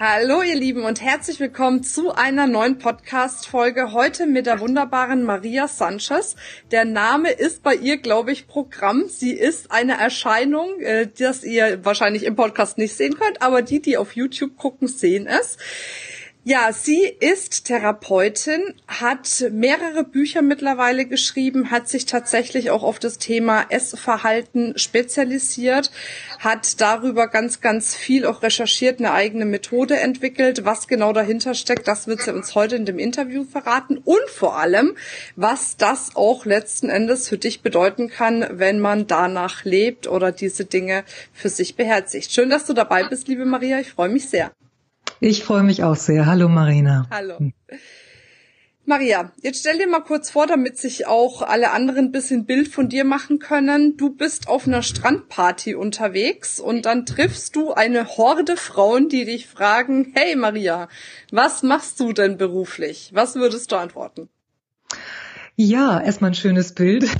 Hallo ihr Lieben und herzlich willkommen zu einer neuen Podcast-Folge. Heute mit der wunderbaren Maria Sanchez. Der Name ist bei ihr, glaube ich, Programm. Sie ist eine Erscheinung, äh, das ihr wahrscheinlich im Podcast nicht sehen könnt, aber die, die auf YouTube gucken, sehen es. Ja, sie ist Therapeutin, hat mehrere Bücher mittlerweile geschrieben, hat sich tatsächlich auch auf das Thema Essverhalten spezialisiert, hat darüber ganz, ganz viel auch recherchiert, eine eigene Methode entwickelt. Was genau dahinter steckt, das wird sie uns heute in dem Interview verraten und vor allem, was das auch letzten Endes für dich bedeuten kann, wenn man danach lebt oder diese Dinge für sich beherzigt. Schön, dass du dabei bist, liebe Maria. Ich freue mich sehr. Ich freue mich auch sehr. Hallo Marina. Hallo. Maria, jetzt stell dir mal kurz vor, damit sich auch alle anderen ein bisschen Bild von dir machen können. Du bist auf einer Strandparty unterwegs und dann triffst du eine Horde Frauen, die dich fragen, hey Maria, was machst du denn beruflich? Was würdest du antworten? Ja, erstmal ein schönes Bild.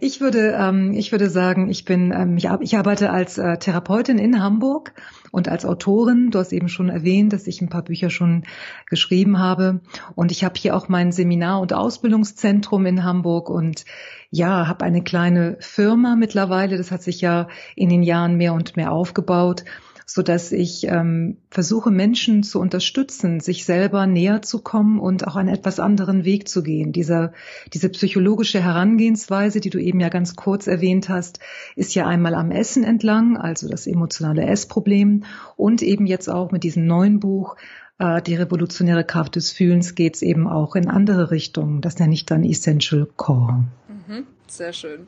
Ich würde, ähm, ich würde sagen, ich bin, ähm, ich, ich arbeite als äh, Therapeutin in Hamburg und als Autorin. Du hast eben schon erwähnt, dass ich ein paar Bücher schon geschrieben habe. Und ich habe hier auch mein Seminar- und Ausbildungszentrum in Hamburg und ja, habe eine kleine Firma mittlerweile. Das hat sich ja in den Jahren mehr und mehr aufgebaut so dass ich ähm, versuche, Menschen zu unterstützen, sich selber näher zu kommen und auch einen etwas anderen Weg zu gehen. Dieser, diese psychologische Herangehensweise, die du eben ja ganz kurz erwähnt hast, ist ja einmal am Essen entlang, also das emotionale Essproblem und eben jetzt auch mit diesem neuen Buch äh, die revolutionäre Kraft des Fühlens geht es eben auch in andere Richtungen. Das nenne ich dann Essential Core. Mhm, sehr schön.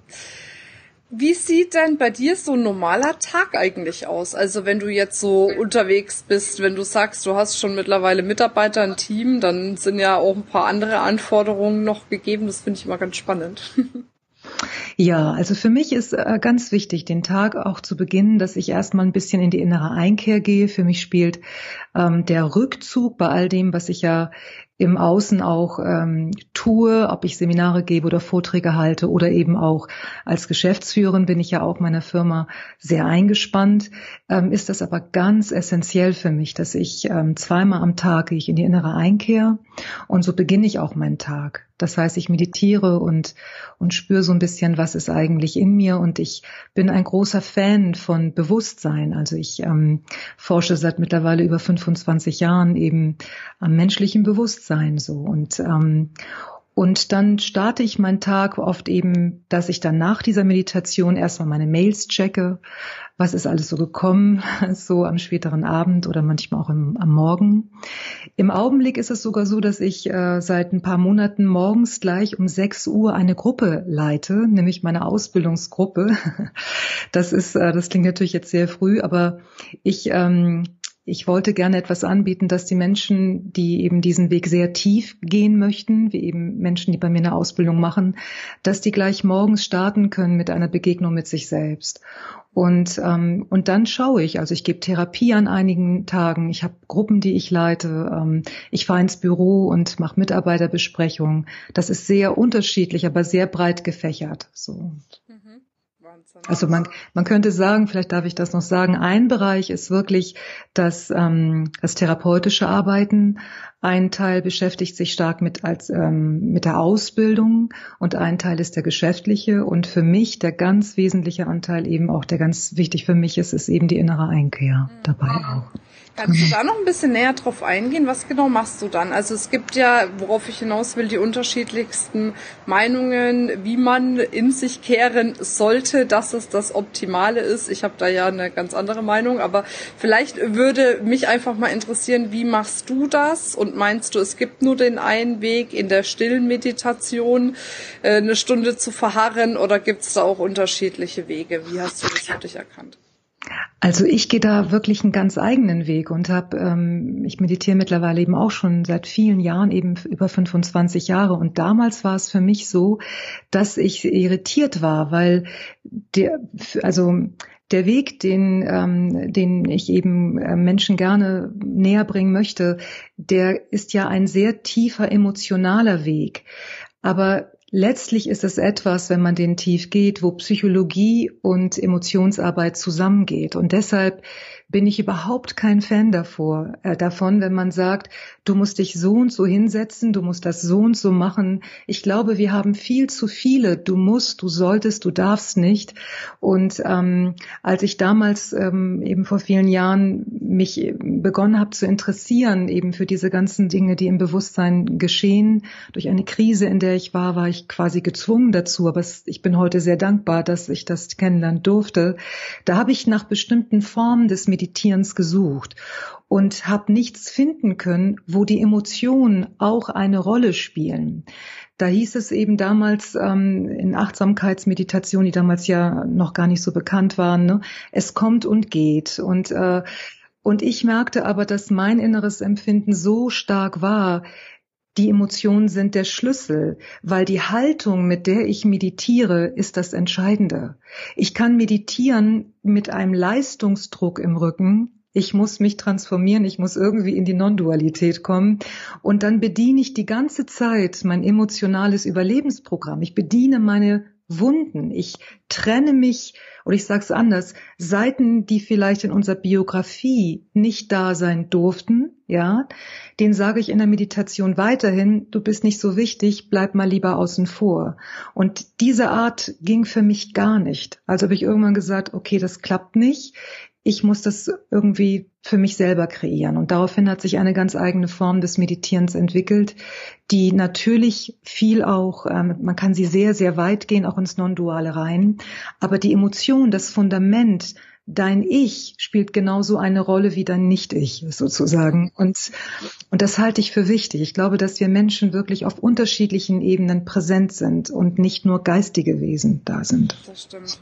Wie sieht denn bei dir so ein normaler Tag eigentlich aus? Also wenn du jetzt so unterwegs bist, wenn du sagst, du hast schon mittlerweile Mitarbeiter, ein Team, dann sind ja auch ein paar andere Anforderungen noch gegeben. Das finde ich immer ganz spannend. Ja, also für mich ist äh, ganz wichtig, den Tag auch zu beginnen, dass ich erstmal ein bisschen in die innere Einkehr gehe. Für mich spielt ähm, der Rückzug bei all dem, was ich ja im Außen auch ähm, tue, ob ich Seminare gebe oder Vorträge halte oder eben auch als Geschäftsführerin bin ich ja auch meiner Firma sehr eingespannt, ähm, ist das aber ganz essentiell für mich, dass ich ähm, zweimal am Tag gehe ich in die innere Einkehr und so beginne ich auch meinen Tag. Das heißt, ich meditiere und, und spüre so ein bisschen, was ist eigentlich in mir. Und ich bin ein großer Fan von Bewusstsein. Also ich ähm, forsche seit mittlerweile über 25 Jahren eben am menschlichen Bewusstsein so. Und, ähm, und dann starte ich meinen Tag oft eben, dass ich dann nach dieser Meditation erstmal meine Mails checke, was ist alles so gekommen, so am späteren Abend oder manchmal auch im, am Morgen. Im Augenblick ist es sogar so, dass ich äh, seit ein paar Monaten morgens gleich um 6 Uhr eine Gruppe leite, nämlich meine Ausbildungsgruppe. Das ist, äh, das klingt natürlich jetzt sehr früh, aber ich ähm, ich wollte gerne etwas anbieten, dass die Menschen, die eben diesen Weg sehr tief gehen möchten, wie eben Menschen, die bei mir eine Ausbildung machen, dass die gleich morgens starten können mit einer Begegnung mit sich selbst. Und, ähm, und dann schaue ich, also ich gebe Therapie an einigen Tagen, ich habe Gruppen, die ich leite, ähm, ich fahre ins Büro und mache Mitarbeiterbesprechungen. Das ist sehr unterschiedlich, aber sehr breit gefächert. So. Also man, man könnte sagen, vielleicht darf ich das noch sagen, ein Bereich ist wirklich das, ähm, das therapeutische Arbeiten. Ein Teil beschäftigt sich stark mit, als, ähm, mit der Ausbildung und ein Teil ist der geschäftliche. Und für mich der ganz wesentliche Anteil eben auch, der ganz wichtig für mich ist, ist eben die innere Einkehr dabei auch. Kannst du da noch ein bisschen näher drauf eingehen? Was genau machst du dann? Also es gibt ja, worauf ich hinaus will, die unterschiedlichsten Meinungen, wie man in sich kehren sollte, dass es das Optimale ist. Ich habe da ja eine ganz andere Meinung, aber vielleicht würde mich einfach mal interessieren, wie machst du das? Und meinst du, es gibt nur den einen Weg, in der stillen Meditation äh, eine Stunde zu verharren oder gibt es da auch unterschiedliche Wege? Wie hast du das für dich erkannt? Also ich gehe da wirklich einen ganz eigenen Weg und habe, ähm, ich meditiere mittlerweile eben auch schon seit vielen Jahren, eben über 25 Jahre. Und damals war es für mich so, dass ich irritiert war, weil der, also der Weg, den, ähm, den ich eben äh, Menschen gerne näher bringen möchte, der ist ja ein sehr tiefer emotionaler Weg. Aber Letztlich ist es etwas, wenn man den tief geht, wo Psychologie und Emotionsarbeit zusammengeht. Und deshalb bin ich überhaupt kein Fan davor, äh, davon, wenn man sagt, du musst dich so und so hinsetzen, du musst das so und so machen. Ich glaube, wir haben viel zu viele. Du musst, du solltest, du darfst nicht. Und ähm, als ich damals ähm, eben vor vielen Jahren mich begonnen habe zu interessieren, eben für diese ganzen Dinge, die im Bewusstsein geschehen, durch eine Krise, in der ich war, war ich quasi gezwungen dazu. Aber ich bin heute sehr dankbar, dass ich das kennenlernen durfte. Da habe ich nach bestimmten Formen des Meditierens gesucht und habe nichts finden können, wo die Emotionen auch eine Rolle spielen. Da hieß es eben damals ähm, in Achtsamkeitsmeditation, die damals ja noch gar nicht so bekannt waren, ne? es kommt und geht. Und, äh, und ich merkte aber, dass mein inneres Empfinden so stark war, die Emotionen sind der Schlüssel, weil die Haltung, mit der ich meditiere, ist das Entscheidende. Ich kann meditieren mit einem Leistungsdruck im Rücken. Ich muss mich transformieren, ich muss irgendwie in die Non-Dualität kommen. Und dann bediene ich die ganze Zeit mein emotionales Überlebensprogramm. Ich bediene meine Wunden. Ich trenne mich, oder ich sage es anders, Seiten, die vielleicht in unserer Biografie nicht da sein durften, ja, den sage ich in der Meditation weiterhin, du bist nicht so wichtig, bleib mal lieber außen vor. Und diese Art ging für mich gar nicht. Also habe ich irgendwann gesagt, okay, das klappt nicht ich muss das irgendwie für mich selber kreieren. Und daraufhin hat sich eine ganz eigene Form des Meditierens entwickelt, die natürlich viel auch, ähm, man kann sie sehr, sehr weit gehen, auch ins Non-Duale rein. Aber die Emotion, das Fundament, dein Ich spielt genauso eine Rolle wie dein Nicht-Ich sozusagen. Und, und das halte ich für wichtig. Ich glaube, dass wir Menschen wirklich auf unterschiedlichen Ebenen präsent sind und nicht nur geistige Wesen da sind. Das stimmt.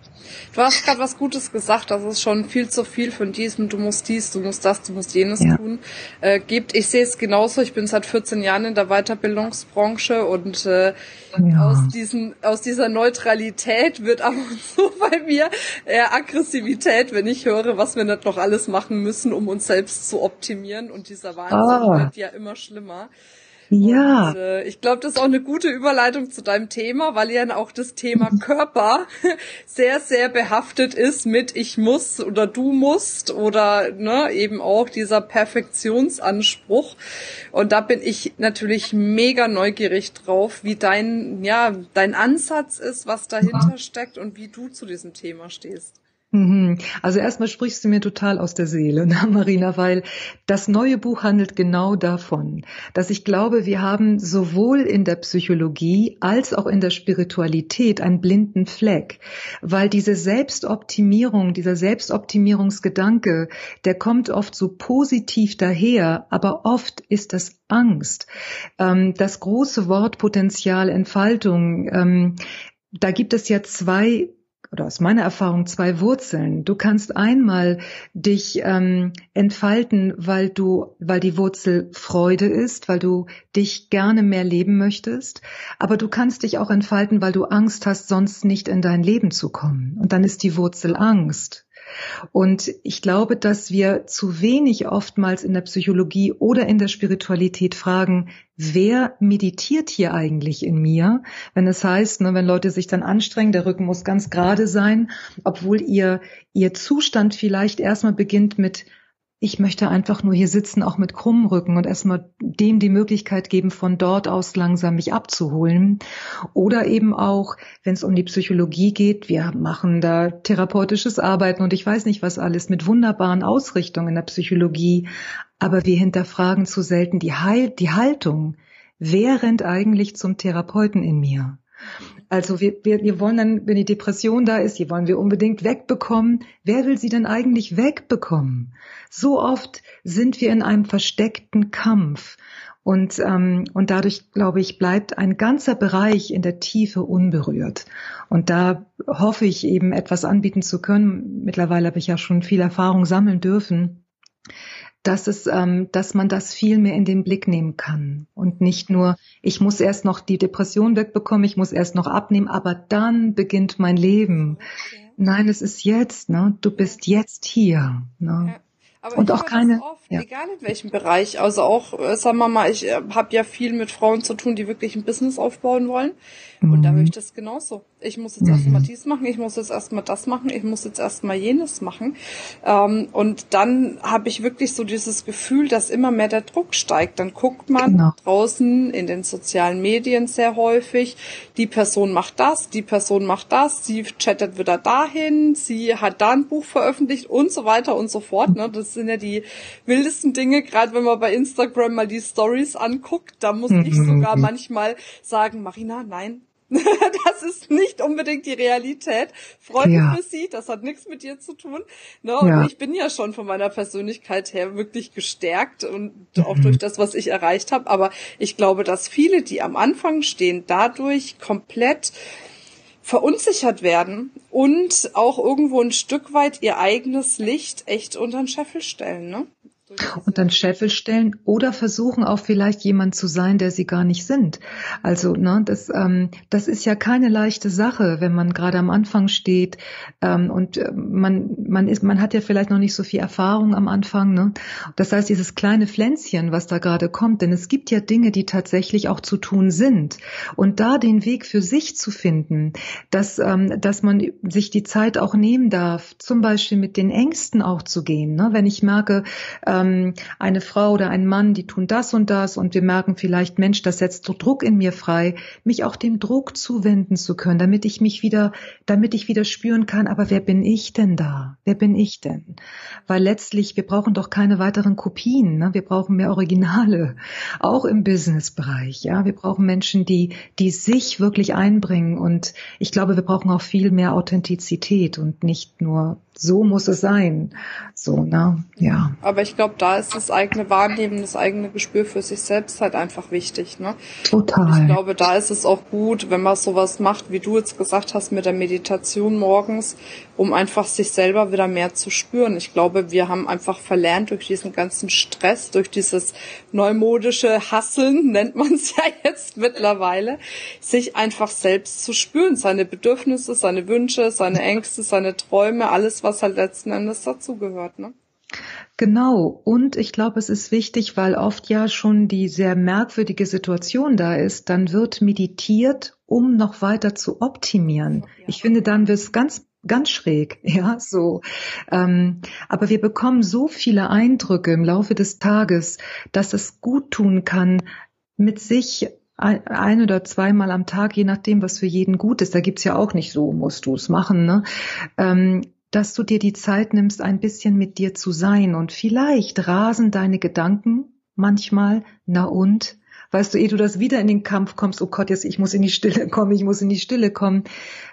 Du hast gerade was Gutes gesagt. Das ist schon viel zu viel von diesem, du musst dies, du musst das, du musst jenes ja. tun, äh, gibt. Ich sehe es genauso. Ich bin seit 14 Jahren in der Weiterbildungsbranche und äh, ja. aus, diesen, aus dieser Neutralität wird ab und zu bei mir eher Aggressivität, wenn ich höre, was wir nicht noch alles machen müssen, um uns selbst zu optimieren. Und dieser Wahnsinn oh. wird ja immer schlimmer. Ja. Und, äh, ich glaube, das ist auch eine gute Überleitung zu deinem Thema, weil ja auch das Thema Körper sehr, sehr behaftet ist mit ich muss oder du musst oder ne, eben auch dieser Perfektionsanspruch. Und da bin ich natürlich mega neugierig drauf, wie dein, ja, dein Ansatz ist, was dahinter steckt und wie du zu diesem Thema stehst. Mhm. Also erstmal sprichst du mir total aus der Seele, ne, Marina, weil das neue Buch handelt genau davon, dass ich glaube, wir haben sowohl in der Psychologie als auch in der Spiritualität einen blinden Fleck, weil diese Selbstoptimierung, dieser Selbstoptimierungsgedanke, der kommt oft so positiv daher, aber oft ist das Angst. Ähm, das große Wort Potenzial, Entfaltung, ähm, da gibt es ja zwei oder aus meiner Erfahrung zwei Wurzeln. Du kannst einmal dich ähm, entfalten, weil du, weil die Wurzel Freude ist, weil du dich gerne mehr leben möchtest, aber du kannst dich auch entfalten, weil du Angst hast, sonst nicht in dein Leben zu kommen. Und dann ist die Wurzel Angst. Und ich glaube, dass wir zu wenig oftmals in der Psychologie oder in der Spiritualität fragen, wer meditiert hier eigentlich in mir? Wenn es heißt, ne, wenn Leute sich dann anstrengen, der Rücken muss ganz gerade sein, obwohl ihr, ihr Zustand vielleicht erstmal beginnt mit ich möchte einfach nur hier sitzen, auch mit krummem Rücken und erstmal dem die Möglichkeit geben, von dort aus langsam mich abzuholen. Oder eben auch, wenn es um die Psychologie geht, wir machen da therapeutisches Arbeiten und ich weiß nicht was alles mit wunderbaren Ausrichtungen in der Psychologie. Aber wir hinterfragen zu selten die, Heil die Haltung. Wer rennt eigentlich zum Therapeuten in mir? Also wir, wir, wir wollen dann, wenn die Depression da ist, die wollen wir unbedingt wegbekommen. Wer will sie denn eigentlich wegbekommen? So oft sind wir in einem versteckten Kampf. Und, ähm, und dadurch, glaube ich, bleibt ein ganzer Bereich in der Tiefe unberührt. Und da hoffe ich eben etwas anbieten zu können. Mittlerweile habe ich ja schon viel Erfahrung sammeln dürfen, dass es, ähm, dass man das viel mehr in den Blick nehmen kann und nicht nur, ich muss erst noch die Depression wegbekommen, ich muss erst noch abnehmen, aber dann beginnt mein Leben. Okay. Nein, es ist jetzt, ne? Du bist jetzt hier. Ne? Ja. Aber und auch keine, oft, ja. egal in welchem Bereich. Also auch, äh, sagen wir mal, ich äh, habe ja viel mit Frauen zu tun, die wirklich ein Business aufbauen wollen. Mhm. Und da höre ich das genauso. Ich muss jetzt mhm. erstmal dies machen, ich muss jetzt erstmal das machen, ich muss jetzt erstmal jenes machen. Ähm, und dann habe ich wirklich so dieses Gefühl, dass immer mehr der Druck steigt. Dann guckt man genau. draußen in den sozialen Medien sehr häufig, die Person macht das, die Person macht das, sie chattet wieder dahin, sie hat da ein Buch veröffentlicht und so weiter und so fort. Ne? Das sind ja die wildesten Dinge, gerade wenn man bei Instagram mal die Stories anguckt. Da muss ich mhm. sogar manchmal sagen, Marina, nein, das ist nicht unbedingt die Realität. Freunde ja. für sie, das hat nichts mit dir zu tun. Ne? Und ja. ich bin ja schon von meiner Persönlichkeit her wirklich gestärkt und mhm. auch durch das, was ich erreicht habe. Aber ich glaube, dass viele, die am Anfang stehen, dadurch komplett verunsichert werden und auch irgendwo ein Stück weit ihr eigenes Licht echt unter den Scheffel stellen. Ne? Und dann Scheffel stellen oder versuchen auch vielleicht jemand zu sein, der sie gar nicht sind. Also ne, das, ähm, das ist ja keine leichte Sache, wenn man gerade am Anfang steht ähm, und äh, man man ist man hat ja vielleicht noch nicht so viel Erfahrung am Anfang. Ne? Das heißt, dieses kleine Pflänzchen, was da gerade kommt, denn es gibt ja Dinge, die tatsächlich auch zu tun sind und da den Weg für sich zu finden, dass ähm, dass man sich die Zeit auch nehmen darf, zum Beispiel mit den Ängsten auch zu gehen. Ne? Wenn ich merke äh, ähm, eine Frau oder ein Mann, die tun das und das und wir merken vielleicht, Mensch, das setzt so Druck in mir frei, mich auch dem Druck zuwenden zu können, damit ich mich wieder, damit ich wieder spüren kann, aber wer bin ich denn da? Wer bin ich denn? Weil letztlich, wir brauchen doch keine weiteren Kopien, ne? wir brauchen mehr Originale, auch im Businessbereich, ja, wir brauchen Menschen, die, die sich wirklich einbringen und ich glaube, wir brauchen auch viel mehr Authentizität und nicht nur so muss es sein. So, ne? Ja. Aber ich glaube, da ist das eigene Wahrnehmen, das eigene Gespür für sich selbst halt einfach wichtig, ne? Total. Und ich glaube, da ist es auch gut, wenn man sowas macht, wie du jetzt gesagt hast, mit der Meditation morgens, um einfach sich selber wieder mehr zu spüren. Ich glaube, wir haben einfach verlernt durch diesen ganzen Stress, durch dieses neumodische Hasseln, nennt man es ja jetzt mittlerweile, sich einfach selbst zu spüren, seine Bedürfnisse, seine Wünsche, seine Ängste, seine Träume, alles, was halt letzten Endes dazugehört, ne? Genau. Und ich glaube, es ist wichtig, weil oft ja schon die sehr merkwürdige Situation da ist, dann wird meditiert, um noch weiter zu optimieren. Ich finde, dann wird es ganz ganz schräg, ja, so. Ähm, aber wir bekommen so viele Eindrücke im Laufe des Tages, dass es gut tun kann, mit sich ein oder zweimal am Tag, je nachdem, was für jeden gut ist. Da gibt's ja auch nicht so, musst du es machen, ne? Ähm, dass du dir die Zeit nimmst, ein bisschen mit dir zu sein. Und vielleicht rasen deine Gedanken manchmal, na und? Weißt du, ehe du das wieder in den Kampf kommst, oh Gott, jetzt ich muss in die Stille kommen, ich muss in die Stille kommen.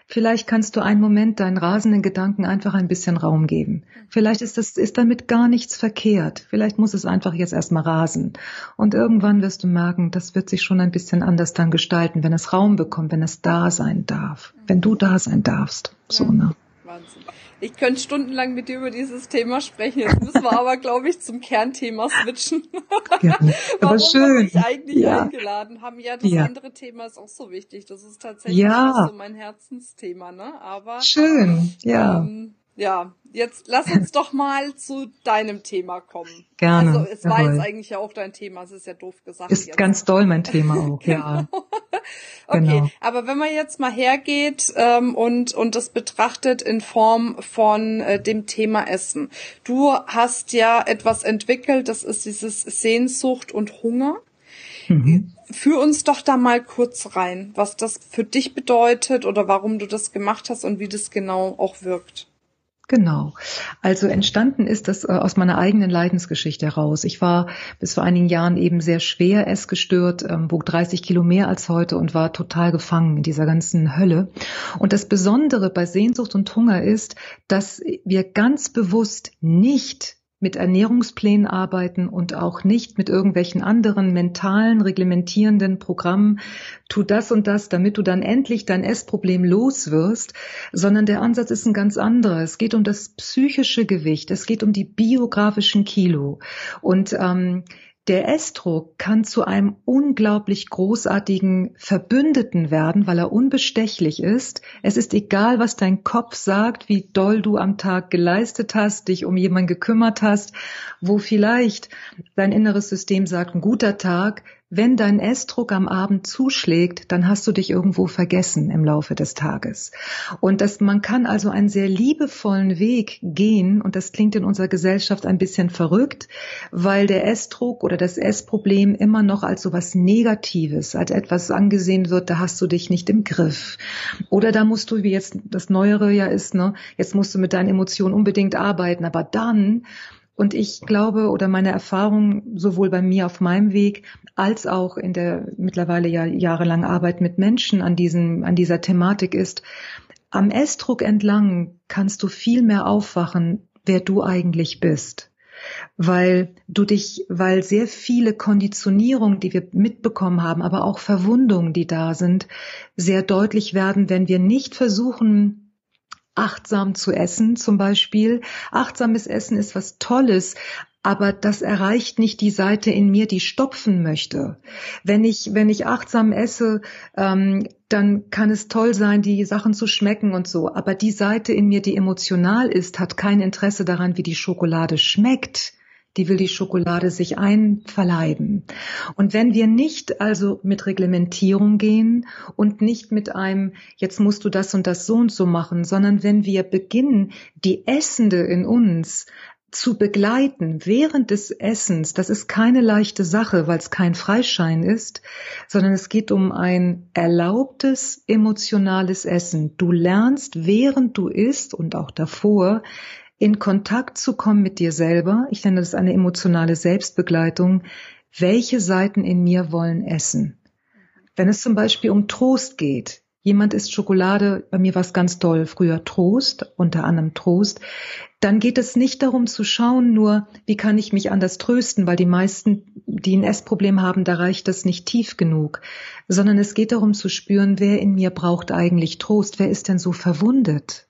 Vielleicht kannst du einen Moment deinen rasenden Gedanken einfach ein bisschen Raum geben. Vielleicht ist das, ist damit gar nichts verkehrt. Vielleicht muss es einfach jetzt erstmal rasen. Und irgendwann wirst du merken, das wird sich schon ein bisschen anders dann gestalten, wenn es Raum bekommt, wenn es da sein darf, wenn du da sein darfst. So, ne? Wahnsinn. Ich könnte stundenlang mit dir über dieses Thema sprechen. Jetzt müssen wir aber, glaube ich, zum Kernthema switchen. Ja, aber schön. wir dich eigentlich ja. eingeladen haben. Ja, das ja. andere Thema ist auch so wichtig. Das ist tatsächlich ja. so mein Herzensthema, ne? Aber schön, ja. Ähm, ja, jetzt lass uns doch mal zu deinem Thema kommen. Gerne. Also es war jetzt eigentlich ja auch dein Thema, es ist ja doof gesagt. Ist jetzt. ganz doll mein Thema auch, genau. ja. okay, genau. aber wenn man jetzt mal hergeht ähm, und und das betrachtet in Form von äh, dem Thema Essen. Du hast ja etwas entwickelt, das ist dieses Sehnsucht und Hunger. Mhm. Führ uns doch da mal kurz rein, was das für dich bedeutet oder warum du das gemacht hast und wie das genau auch wirkt. Genau. Also entstanden ist das äh, aus meiner eigenen Leidensgeschichte heraus. Ich war bis vor einigen Jahren eben sehr schwer essgestört, ähm, wog 30 Kilo mehr als heute und war total gefangen in dieser ganzen Hölle. Und das Besondere bei Sehnsucht und Hunger ist, dass wir ganz bewusst nicht mit Ernährungsplänen arbeiten und auch nicht mit irgendwelchen anderen mentalen, reglementierenden Programmen, tu das und das, damit du dann endlich dein Essproblem los wirst, sondern der Ansatz ist ein ganz anderer. Es geht um das psychische Gewicht, es geht um die biografischen Kilo. Und ähm, der Estro kann zu einem unglaublich großartigen Verbündeten werden, weil er unbestechlich ist. Es ist egal, was dein Kopf sagt, wie doll du am Tag geleistet hast, dich um jemanden gekümmert hast, wo vielleicht dein inneres System sagt, ein guter Tag, wenn dein Essdruck am Abend zuschlägt, dann hast du dich irgendwo vergessen im Laufe des Tages. Und das, man kann also einen sehr liebevollen Weg gehen, und das klingt in unserer Gesellschaft ein bisschen verrückt, weil der Essdruck oder das Essproblem immer noch als so was Negatives, als etwas angesehen wird, da hast du dich nicht im Griff. Oder da musst du, wie jetzt das Neuere ja ist, ne, jetzt musst du mit deinen Emotionen unbedingt arbeiten, aber dann und ich glaube oder meine Erfahrung sowohl bei mir auf meinem Weg als auch in der mittlerweile ja jahrelang Arbeit mit Menschen an diesem, an dieser Thematik ist, am Essdruck entlang kannst du viel mehr aufwachen, wer du eigentlich bist. Weil du dich, weil sehr viele Konditionierungen, die wir mitbekommen haben, aber auch Verwundungen, die da sind, sehr deutlich werden, wenn wir nicht versuchen, achtsam zu essen zum Beispiel. Achtsames Essen ist was Tolles, aber das erreicht nicht die Seite in mir, die stopfen möchte. Wenn ich, wenn ich achtsam esse, ähm, dann kann es toll sein, die Sachen zu schmecken und so. Aber die Seite in mir, die emotional ist, hat kein Interesse daran, wie die Schokolade schmeckt die will die Schokolade sich einverleiben. Und wenn wir nicht also mit Reglementierung gehen und nicht mit einem, jetzt musst du das und das so und so machen, sondern wenn wir beginnen, die Essende in uns zu begleiten während des Essens, das ist keine leichte Sache, weil es kein Freischein ist, sondern es geht um ein erlaubtes emotionales Essen. Du lernst, während du isst und auch davor, in Kontakt zu kommen mit dir selber. Ich nenne das eine emotionale Selbstbegleitung. Welche Seiten in mir wollen essen? Wenn es zum Beispiel um Trost geht, jemand isst Schokolade, bei mir war es ganz toll, früher Trost, unter anderem Trost, dann geht es nicht darum zu schauen, nur wie kann ich mich anders trösten, weil die meisten, die ein Essproblem haben, da reicht das nicht tief genug, sondern es geht darum zu spüren, wer in mir braucht eigentlich Trost, wer ist denn so verwundet?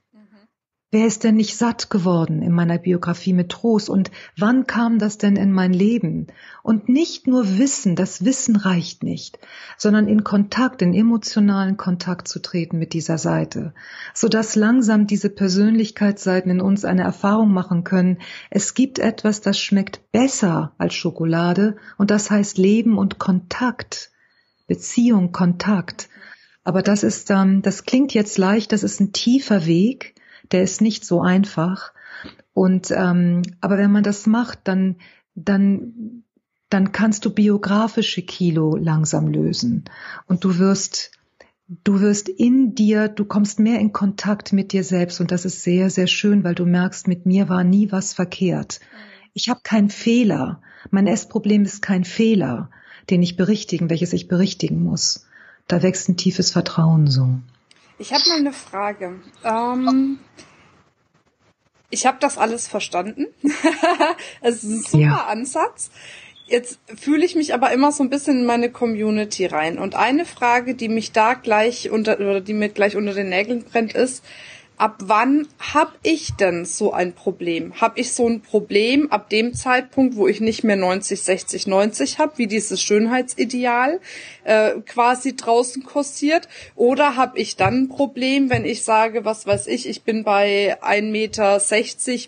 Wer ist denn nicht satt geworden in meiner Biografie mit Trost und wann kam das denn in mein Leben? Und nicht nur Wissen, das Wissen reicht nicht, sondern in Kontakt, in emotionalen Kontakt zu treten mit dieser Seite, sodass langsam diese Persönlichkeitsseiten in uns eine Erfahrung machen können. Es gibt etwas, das schmeckt besser als Schokolade und das heißt Leben und Kontakt, Beziehung, Kontakt. Aber das ist, ähm, das klingt jetzt leicht, das ist ein tiefer Weg, der ist nicht so einfach. Und ähm, aber wenn man das macht, dann dann dann kannst du biografische Kilo langsam lösen und du wirst du wirst in dir, du kommst mehr in Kontakt mit dir selbst und das ist sehr sehr schön, weil du merkst, mit mir war nie was verkehrt. Ich habe keinen Fehler. Mein Essproblem ist kein Fehler, den ich berichtigen, welches ich berichtigen muss. Da wächst ein tiefes Vertrauen so. Ich habe mal eine Frage. Ähm, ich habe das alles verstanden. es ist ein super ja. Ansatz. Jetzt fühle ich mich aber immer so ein bisschen in meine Community rein. Und eine Frage, die mich da gleich unter oder die mir gleich unter den Nägeln brennt, ist, ab wann hab ich denn so ein Problem? Hab ich so ein Problem ab dem Zeitpunkt, wo ich nicht mehr 90, 60, 90 hab, wie dieses Schönheitsideal äh, quasi draußen kursiert? Oder hab ich dann ein Problem, wenn ich sage, was weiß ich, ich bin bei 1,60 Meter,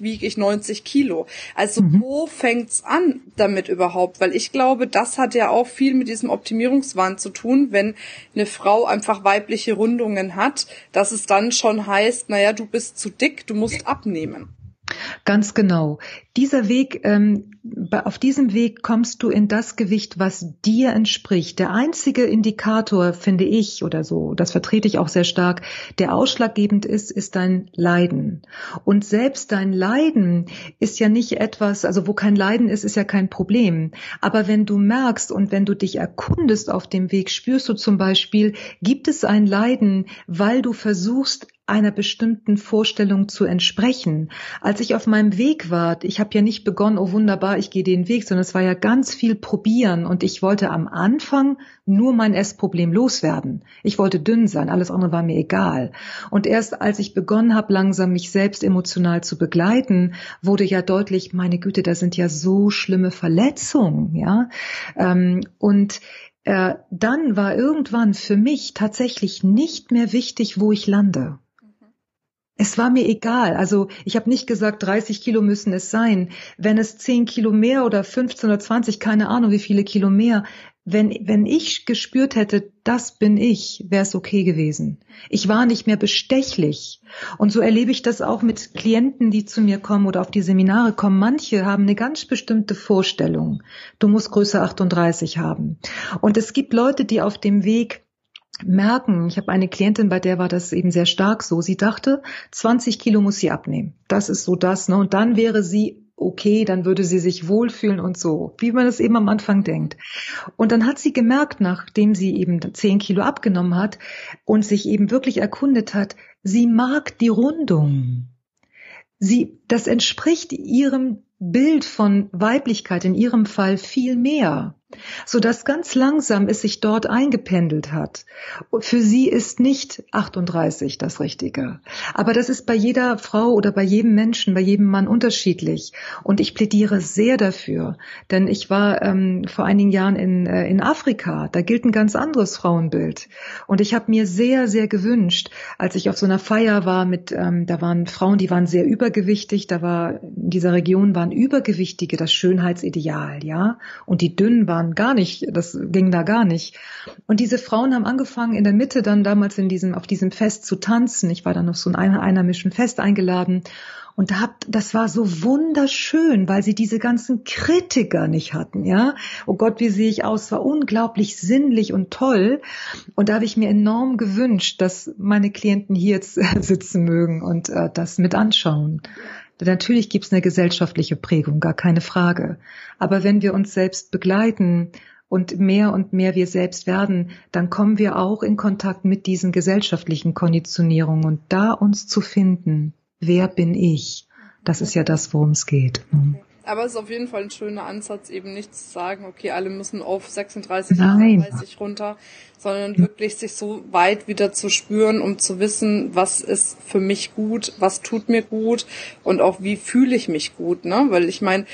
wiege ich 90 Kilo? Also mhm. wo fängt's an damit überhaupt? Weil ich glaube, das hat ja auch viel mit diesem Optimierungswahn zu tun, wenn eine Frau einfach weibliche Rundungen hat, dass es dann schon heißt, na naja, du bist zu dick, du musst abnehmen. Ganz genau. Dieser Weg, ähm, auf diesem Weg kommst du in das Gewicht, was dir entspricht. Der einzige Indikator, finde ich, oder so, das vertrete ich auch sehr stark, der ausschlaggebend ist, ist dein Leiden. Und selbst dein Leiden ist ja nicht etwas, also wo kein Leiden ist, ist ja kein Problem. Aber wenn du merkst und wenn du dich erkundest auf dem Weg, spürst du zum Beispiel, gibt es ein Leiden, weil du versuchst, einer bestimmten Vorstellung zu entsprechen. Als ich auf meinem Weg war, ich habe habe ja nicht begonnen, oh wunderbar, ich gehe den Weg, sondern es war ja ganz viel probieren und ich wollte am Anfang nur mein Essproblem loswerden. Ich wollte dünn sein, alles andere war mir egal. Und erst als ich begonnen habe, langsam mich selbst emotional zu begleiten, wurde ja deutlich, meine Güte, da sind ja so schlimme Verletzungen, ja. Ähm, und äh, dann war irgendwann für mich tatsächlich nicht mehr wichtig, wo ich lande. Es war mir egal. Also ich habe nicht gesagt, 30 Kilo müssen es sein. Wenn es 10 Kilo mehr oder 15 oder 20, keine Ahnung wie viele Kilo mehr, wenn, wenn ich gespürt hätte, das bin ich, wäre es okay gewesen. Ich war nicht mehr bestechlich. Und so erlebe ich das auch mit Klienten, die zu mir kommen oder auf die Seminare kommen. Manche haben eine ganz bestimmte Vorstellung. Du musst Größe 38 haben. Und es gibt Leute, die auf dem Weg merken, ich habe eine Klientin, bei der war das eben sehr stark so. Sie dachte, 20 Kilo muss sie abnehmen. Das ist so das. Ne? Und dann wäre sie okay, dann würde sie sich wohlfühlen und so, wie man es eben am Anfang denkt. Und dann hat sie gemerkt, nachdem sie eben 10 Kilo abgenommen hat und sich eben wirklich erkundet hat, sie mag die Rundung. Sie, das entspricht ihrem Bild von Weiblichkeit in ihrem Fall viel mehr so dass ganz langsam es sich dort eingependelt hat. Für sie ist nicht 38 das Richtige. Aber das ist bei jeder Frau oder bei jedem Menschen, bei jedem Mann unterschiedlich. Und ich plädiere sehr dafür, denn ich war ähm, vor einigen Jahren in, äh, in Afrika. Da gilt ein ganz anderes Frauenbild. Und ich habe mir sehr, sehr gewünscht, als ich auf so einer Feier war mit, ähm, da waren Frauen, die waren sehr übergewichtig. Da war in dieser Region waren Übergewichtige das Schönheitsideal, ja. Und die Dünnen waren waren gar nicht, das ging da gar nicht. Und diese Frauen haben angefangen, in der Mitte dann damals in diesem, auf diesem Fest zu tanzen. Ich war dann auf so ein einheimischen Fest eingeladen. Und da hab, das war so wunderschön, weil sie diese ganzen Kritiker nicht hatten, ja. Oh Gott, wie sehe ich aus? War unglaublich sinnlich und toll. Und da habe ich mir enorm gewünscht, dass meine Klienten hier jetzt sitzen mögen und äh, das mit anschauen. Natürlich gibt es eine gesellschaftliche Prägung, gar keine Frage. Aber wenn wir uns selbst begleiten und mehr und mehr wir selbst werden, dann kommen wir auch in Kontakt mit diesen gesellschaftlichen Konditionierungen und da uns zu finden, wer bin ich? Das ist ja das, worum es geht. Okay. Aber es ist auf jeden Fall ein schöner Ansatz, eben nicht zu sagen, okay, alle müssen auf 36, Nein. 38 runter, sondern wirklich sich so weit wieder zu spüren, um zu wissen, was ist für mich gut, was tut mir gut und auch wie fühle ich mich gut, ne? Weil ich meine,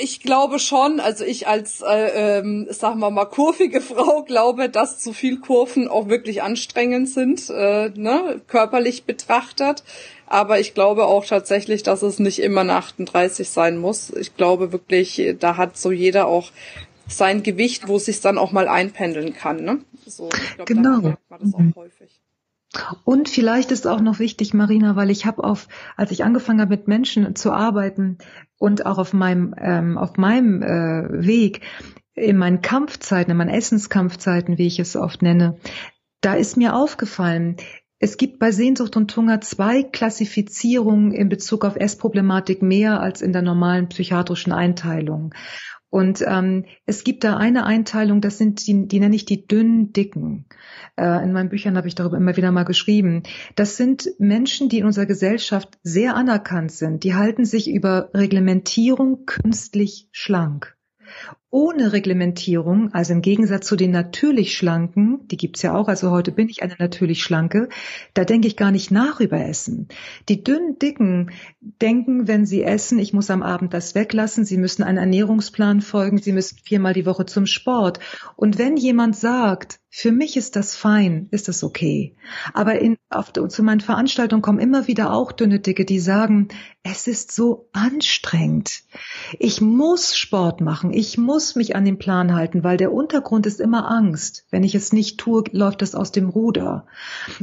ich glaube schon, also ich als, äh, ähm, sagen wir mal, kurvige Frau glaube, dass zu viel Kurven auch wirklich anstrengend sind, äh, ne, körperlich betrachtet. Aber ich glaube auch tatsächlich, dass es nicht immer eine 38 sein muss. Ich glaube wirklich, da hat so jeder auch sein Gewicht, wo es sich dann auch mal einpendeln kann. Ne? So, glaub, genau. mhm. häufig. Und vielleicht ist auch noch wichtig, Marina, weil ich habe auf, als ich angefangen habe mit Menschen zu arbeiten und auch auf meinem ähm, auf meinem äh, Weg in meinen Kampfzeiten, in meinen Essenskampfzeiten, wie ich es oft nenne, da ist mir aufgefallen, es gibt bei Sehnsucht und Hunger zwei Klassifizierungen in Bezug auf Essproblematik mehr als in der normalen psychiatrischen Einteilung. Und ähm, es gibt da eine Einteilung, das sind die, die nenne ich die dünnen Dicken. Äh, in meinen Büchern habe ich darüber immer wieder mal geschrieben. Das sind Menschen, die in unserer Gesellschaft sehr anerkannt sind. Die halten sich über Reglementierung künstlich schlank ohne Reglementierung, also im Gegensatz zu den natürlich Schlanken, die gibt's ja auch, also heute bin ich eine natürlich Schlanke, da denke ich gar nicht nach über Essen. Die dünnen Dicken denken, wenn sie essen, ich muss am Abend das weglassen, sie müssen einen Ernährungsplan folgen, sie müssen viermal die Woche zum Sport. Und wenn jemand sagt, für mich ist das fein, ist das okay. Aber in, auf, zu meinen Veranstaltungen kommen immer wieder auch dünne Dicke, die sagen, es ist so anstrengend. Ich muss Sport machen, ich muss mich an den Plan halten, weil der Untergrund ist immer Angst. Wenn ich es nicht tue, läuft es aus dem Ruder.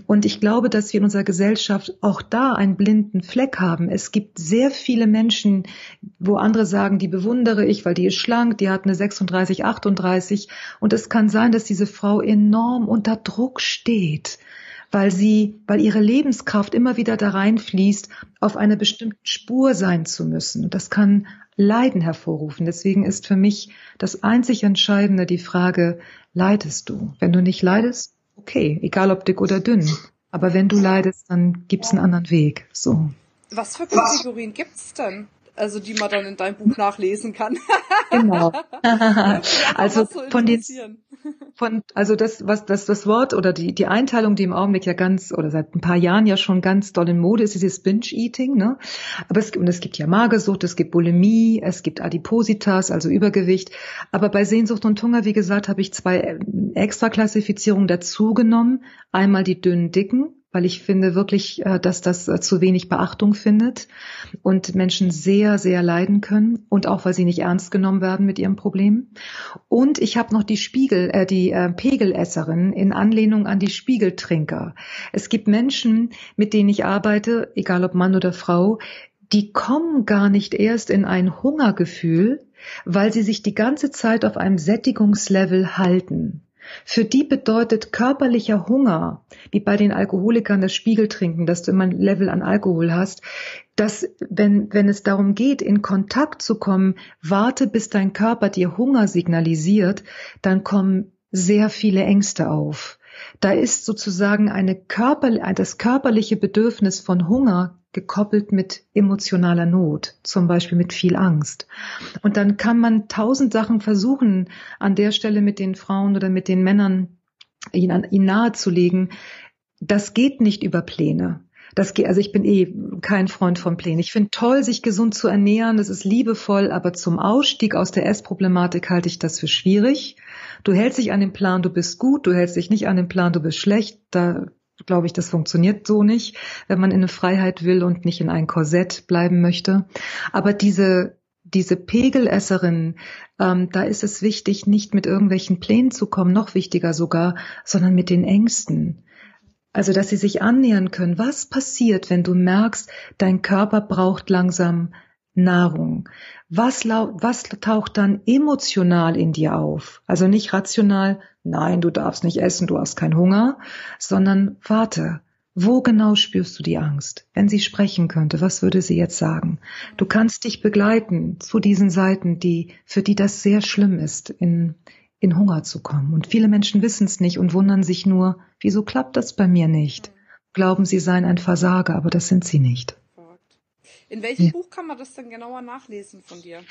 Und ich glaube, dass wir in unserer Gesellschaft auch da einen blinden Fleck haben. Es gibt sehr viele Menschen, wo andere sagen, die bewundere ich, weil die ist schlank, die hat eine 36, 38. Und es kann sein, dass diese Frau enorm unter Druck steht, weil sie, weil ihre Lebenskraft immer wieder da reinfließt, auf einer bestimmten Spur sein zu müssen. Und das kann Leiden hervorrufen. Deswegen ist für mich das einzig Entscheidende die Frage, leidest du? Wenn du nicht leidest, okay, egal ob dick oder dünn. Aber wenn du leidest, dann gibt's einen anderen Weg. So. Was für Kategorien gibt's denn? Also die man dann in deinem Buch nachlesen kann. genau. also von den von also das was das das Wort oder die die Einteilung, die im Augenblick ja ganz oder seit ein paar Jahren ja schon ganz doll in Mode ist, ist dieses Binge Eating, ne? Aber es und es gibt ja Magersucht, es gibt Bulimie, es gibt Adipositas, also Übergewicht, aber bei Sehnsucht und Hunger, wie gesagt, habe ich zwei äh, extra Klassifizierungen dazu genommen, einmal die dünnen dicken weil ich finde wirklich, äh, dass das äh, zu wenig Beachtung findet und Menschen sehr, sehr leiden können und auch weil sie nicht ernst genommen werden mit ihrem Problem. Und ich habe noch die Spiegel, äh, die äh, Pegelesserin in Anlehnung an die Spiegeltrinker. Es gibt Menschen, mit denen ich arbeite, egal ob Mann oder Frau, die kommen gar nicht erst in ein Hungergefühl, weil sie sich die ganze Zeit auf einem Sättigungslevel halten. Für die bedeutet körperlicher Hunger, wie bei den Alkoholikern das Spiegeltrinken, dass du immer ein Level an Alkohol hast, dass wenn, wenn es darum geht, in Kontakt zu kommen, warte, bis dein Körper dir Hunger signalisiert, dann kommen sehr viele Ängste auf. Da ist sozusagen eine Körper, das körperliche Bedürfnis von Hunger gekoppelt mit emotionaler Not, zum Beispiel mit viel Angst. Und dann kann man tausend Sachen versuchen, an der Stelle mit den Frauen oder mit den Männern ihnen, ihnen nahezulegen. Das geht nicht über Pläne. Das also ich bin eh kein Freund von Plänen. Ich finde toll, sich gesund zu ernähren. Das ist liebevoll, aber zum Ausstieg aus der Essproblematik halte ich das für schwierig. Du hältst dich an den Plan, du bist gut. Du hältst dich nicht an den Plan, du bist schlecht. Da glaube ich, das funktioniert so nicht, wenn man in eine Freiheit will und nicht in ein Korsett bleiben möchte. Aber diese diese Pegelesserin, ähm, da ist es wichtig, nicht mit irgendwelchen Plänen zu kommen, noch wichtiger sogar, sondern mit den Ängsten. Also, dass sie sich annähern können. Was passiert, wenn du merkst, dein Körper braucht langsam Nahrung? Was, was taucht dann emotional in dir auf? Also nicht rational, nein, du darfst nicht essen, du hast keinen Hunger, sondern warte, wo genau spürst du die Angst? Wenn sie sprechen könnte, was würde sie jetzt sagen? Du kannst dich begleiten zu diesen Seiten, die, für die das sehr schlimm ist, in, in Hunger zu kommen. Und viele Menschen wissen es nicht und wundern sich nur, wieso klappt das bei mir nicht? Glauben, sie seien ein Versager, aber das sind sie nicht. In welchem ja. Buch kann man das denn genauer nachlesen von dir?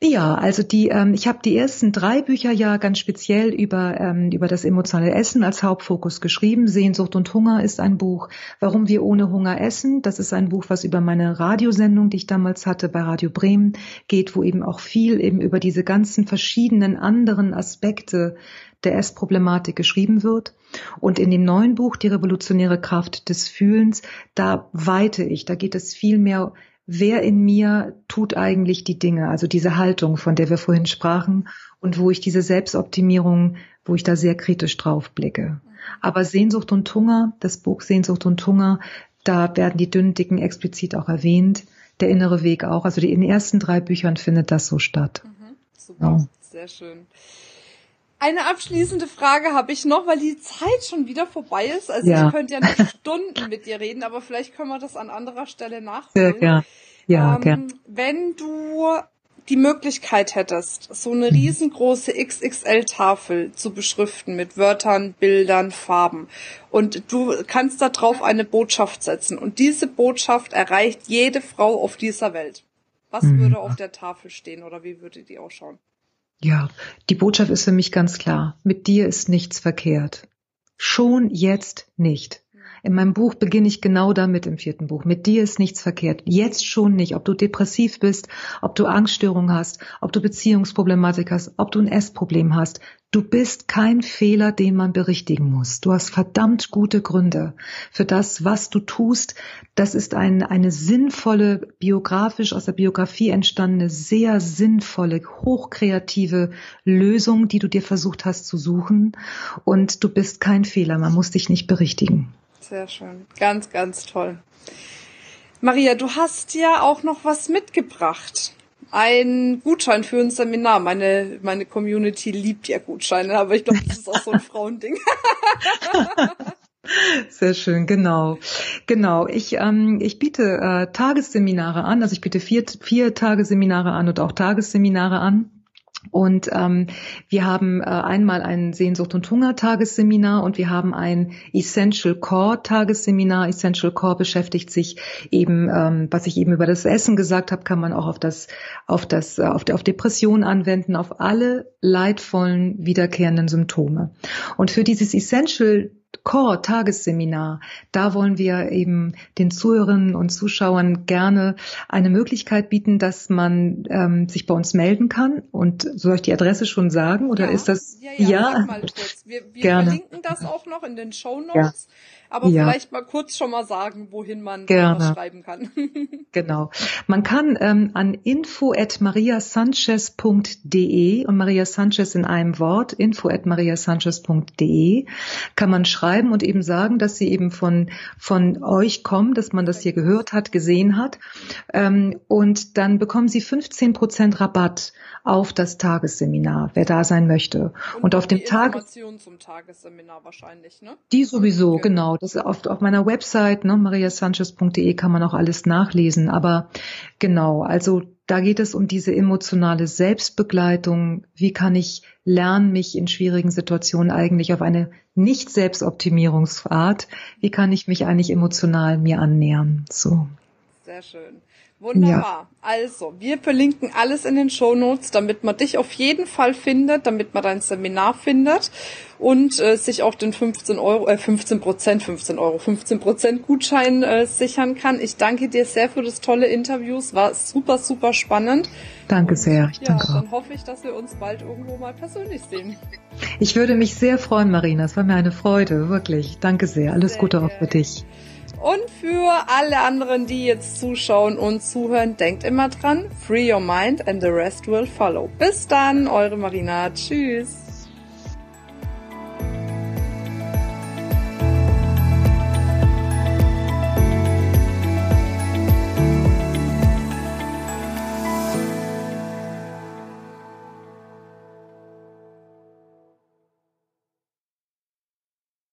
Ja, also die, ähm, ich habe die ersten drei Bücher ja ganz speziell über ähm, über das emotionale Essen als Hauptfokus geschrieben. Sehnsucht und Hunger ist ein Buch. Warum wir ohne Hunger essen, das ist ein Buch, was über meine Radiosendung, die ich damals hatte bei Radio Bremen, geht, wo eben auch viel eben über diese ganzen verschiedenen anderen Aspekte der Essproblematik geschrieben wird. Und in dem neuen Buch, Die revolutionäre Kraft des Fühlens, da weite ich, da geht es viel mehr wer in mir tut eigentlich die Dinge, also diese Haltung, von der wir vorhin sprachen und wo ich diese Selbstoptimierung, wo ich da sehr kritisch drauf blicke. Aber Sehnsucht und Hunger, das Buch Sehnsucht und Hunger, da werden die dünnen Dicken explizit auch erwähnt, der innere Weg auch. Also in den ersten drei Büchern findet das so statt. Mhm, super, ja. sehr schön. Eine abschließende Frage habe ich noch, weil die Zeit schon wieder vorbei ist. Also ja. ich könnte ja noch Stunden mit dir reden, aber vielleicht können wir das an anderer Stelle nachholen. Ja, ja. ja ähm, gern. Wenn du die Möglichkeit hättest, so eine mhm. riesengroße XXL-Tafel zu beschriften mit Wörtern, Bildern, Farben und du kannst da drauf eine Botschaft setzen und diese Botschaft erreicht jede Frau auf dieser Welt. Was mhm. würde auf der Tafel stehen oder wie würde die ausschauen? Ja, die Botschaft ist für mich ganz klar. Mit dir ist nichts verkehrt. Schon jetzt nicht. In meinem Buch beginne ich genau damit im vierten Buch. Mit dir ist nichts verkehrt. Jetzt schon nicht. Ob du depressiv bist, ob du Angststörung hast, ob du Beziehungsproblematik hast, ob du ein Essproblem hast. Du bist kein Fehler, den man berichtigen muss. Du hast verdammt gute Gründe für das, was du tust. Das ist ein, eine sinnvolle, biografisch aus der Biografie entstandene, sehr sinnvolle, hochkreative Lösung, die du dir versucht hast zu suchen. Und du bist kein Fehler. Man muss dich nicht berichtigen. Sehr schön. Ganz, ganz toll. Maria, du hast ja auch noch was mitgebracht. Ein Gutschein für ein Seminar. Meine, meine Community liebt ja Gutscheine, aber ich glaube, das ist auch so ein Frauending. Sehr schön, genau. Genau. Ich, ähm, ich biete äh, Tagesseminare an, also ich biete vier, vier Tagesseminare an und auch Tagesseminare an Und ähm, wir haben äh, einmal ein Sehnsucht- und Hunger-Tagesseminar und wir haben ein Essential Core-Tagesseminar. Essential Core beschäftigt sich eben, ähm, was ich eben über das Essen gesagt habe, kann man auch auf das, auf das, äh, auf, auf Depression anwenden, auf alle leidvollen wiederkehrenden Symptome. Und für dieses Essential Core Tagesseminar. Da wollen wir eben den Zuhörerinnen und Zuschauern gerne eine Möglichkeit bieten, dass man ähm, sich bei uns melden kann. Und soll ich die Adresse schon sagen oder ja. ist das? Ja, ja, ja. Mal kurz. Wir, wir gerne. verlinken das auch noch in den Show Notes. Ja. Aber ja. vielleicht mal kurz schon mal sagen, wohin man was schreiben kann. genau. Man kann ähm, an info at mariasanchez.de und Maria Sanchez in einem Wort, info at mariasanchez.de kann man schreiben und eben sagen, dass sie eben von, von euch kommen, dass man das hier gehört hat, gesehen hat. Ähm, und dann bekommen sie 15 Prozent Rabatt auf das Tagesseminar, wer da sein möchte. Und, und auf dem Tag zum Tagesseminar wahrscheinlich, ne? Die sowieso, okay. genau. Das ist oft auf meiner Website, ne, mariasanchez.de kann man auch alles nachlesen. Aber genau, also da geht es um diese emotionale Selbstbegleitung. Wie kann ich lernen, mich in schwierigen Situationen eigentlich auf eine nicht Selbstoptimierungsart, wie kann ich mich eigentlich emotional mir annähern? So. Sehr schön. Wunderbar. Ja. Also, wir verlinken alles in den Show Notes, damit man dich auf jeden Fall findet, damit man dein Seminar findet und äh, sich auch den 15 Euro, äh, 15 Prozent, 15 Euro, 15 Prozent Gutschein äh, sichern kann. Ich danke dir sehr für das tolle Interview. Es war super, super spannend. Danke sehr. Ich ja, danke dann hoffe ich, dass wir uns bald irgendwo mal persönlich sehen. Ich würde mich sehr freuen, Marina. Es war mir eine Freude, wirklich. Danke sehr. Alles sehr Gute auch für dich. Und für alle anderen, die jetzt zuschauen und zuhören, denkt immer dran, free your mind and the rest will follow. Bis dann, eure Marina. Tschüss.